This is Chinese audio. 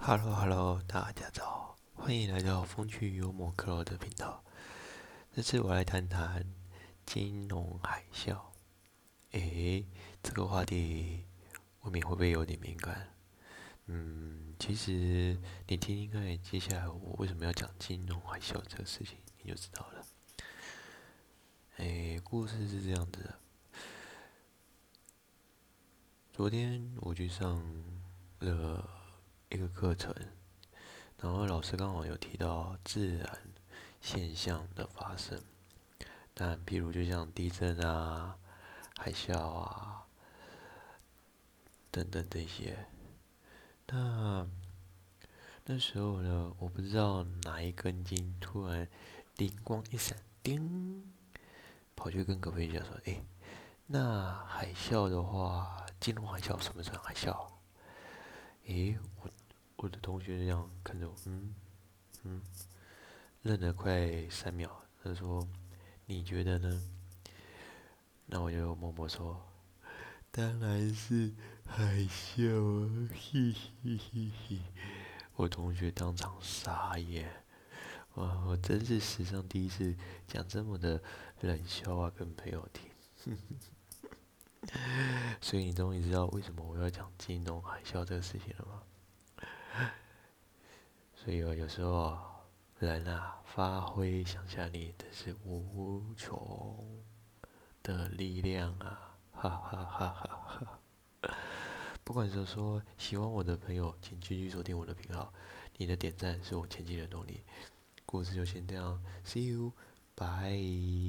Hello Hello，大家早，欢迎来到风趣幽默克罗的频道。这次我来谈谈金融海啸。诶，这个话题未免会不会有点敏感？嗯，其实你听听看，接下来我为什么要讲金融海啸这个事情，你就知道了。诶，故事是这样子的。昨天我去上了一个课程，然后老师刚好有提到自然现象的发生，但譬如就像地震啊、海啸啊等等这些，那那时候呢，我不知道哪一根筋突然灵光一闪，叮，跑去跟各位讲说：“哎，那海啸的话。”金融海啸什么算海啸？诶，我我的同学这样看着我，嗯嗯，愣了快三秒。他说：“你觉得呢？”那我就默默说：“当然是海啸啊！”嘿嘿嘿嘿，我同学当场傻眼。哇，我真是史上第一次讲这么的冷笑话跟朋友听。所以你终于知道为什么我要讲金融海啸这个事情了吗？所以啊，有时候，人啊，发挥想象力的是无穷的力量啊！哈哈哈哈哈！不管是说喜欢我的朋友，请继续锁定我的频道，你的点赞是我前进的动力。故事就先这样，See you，bye。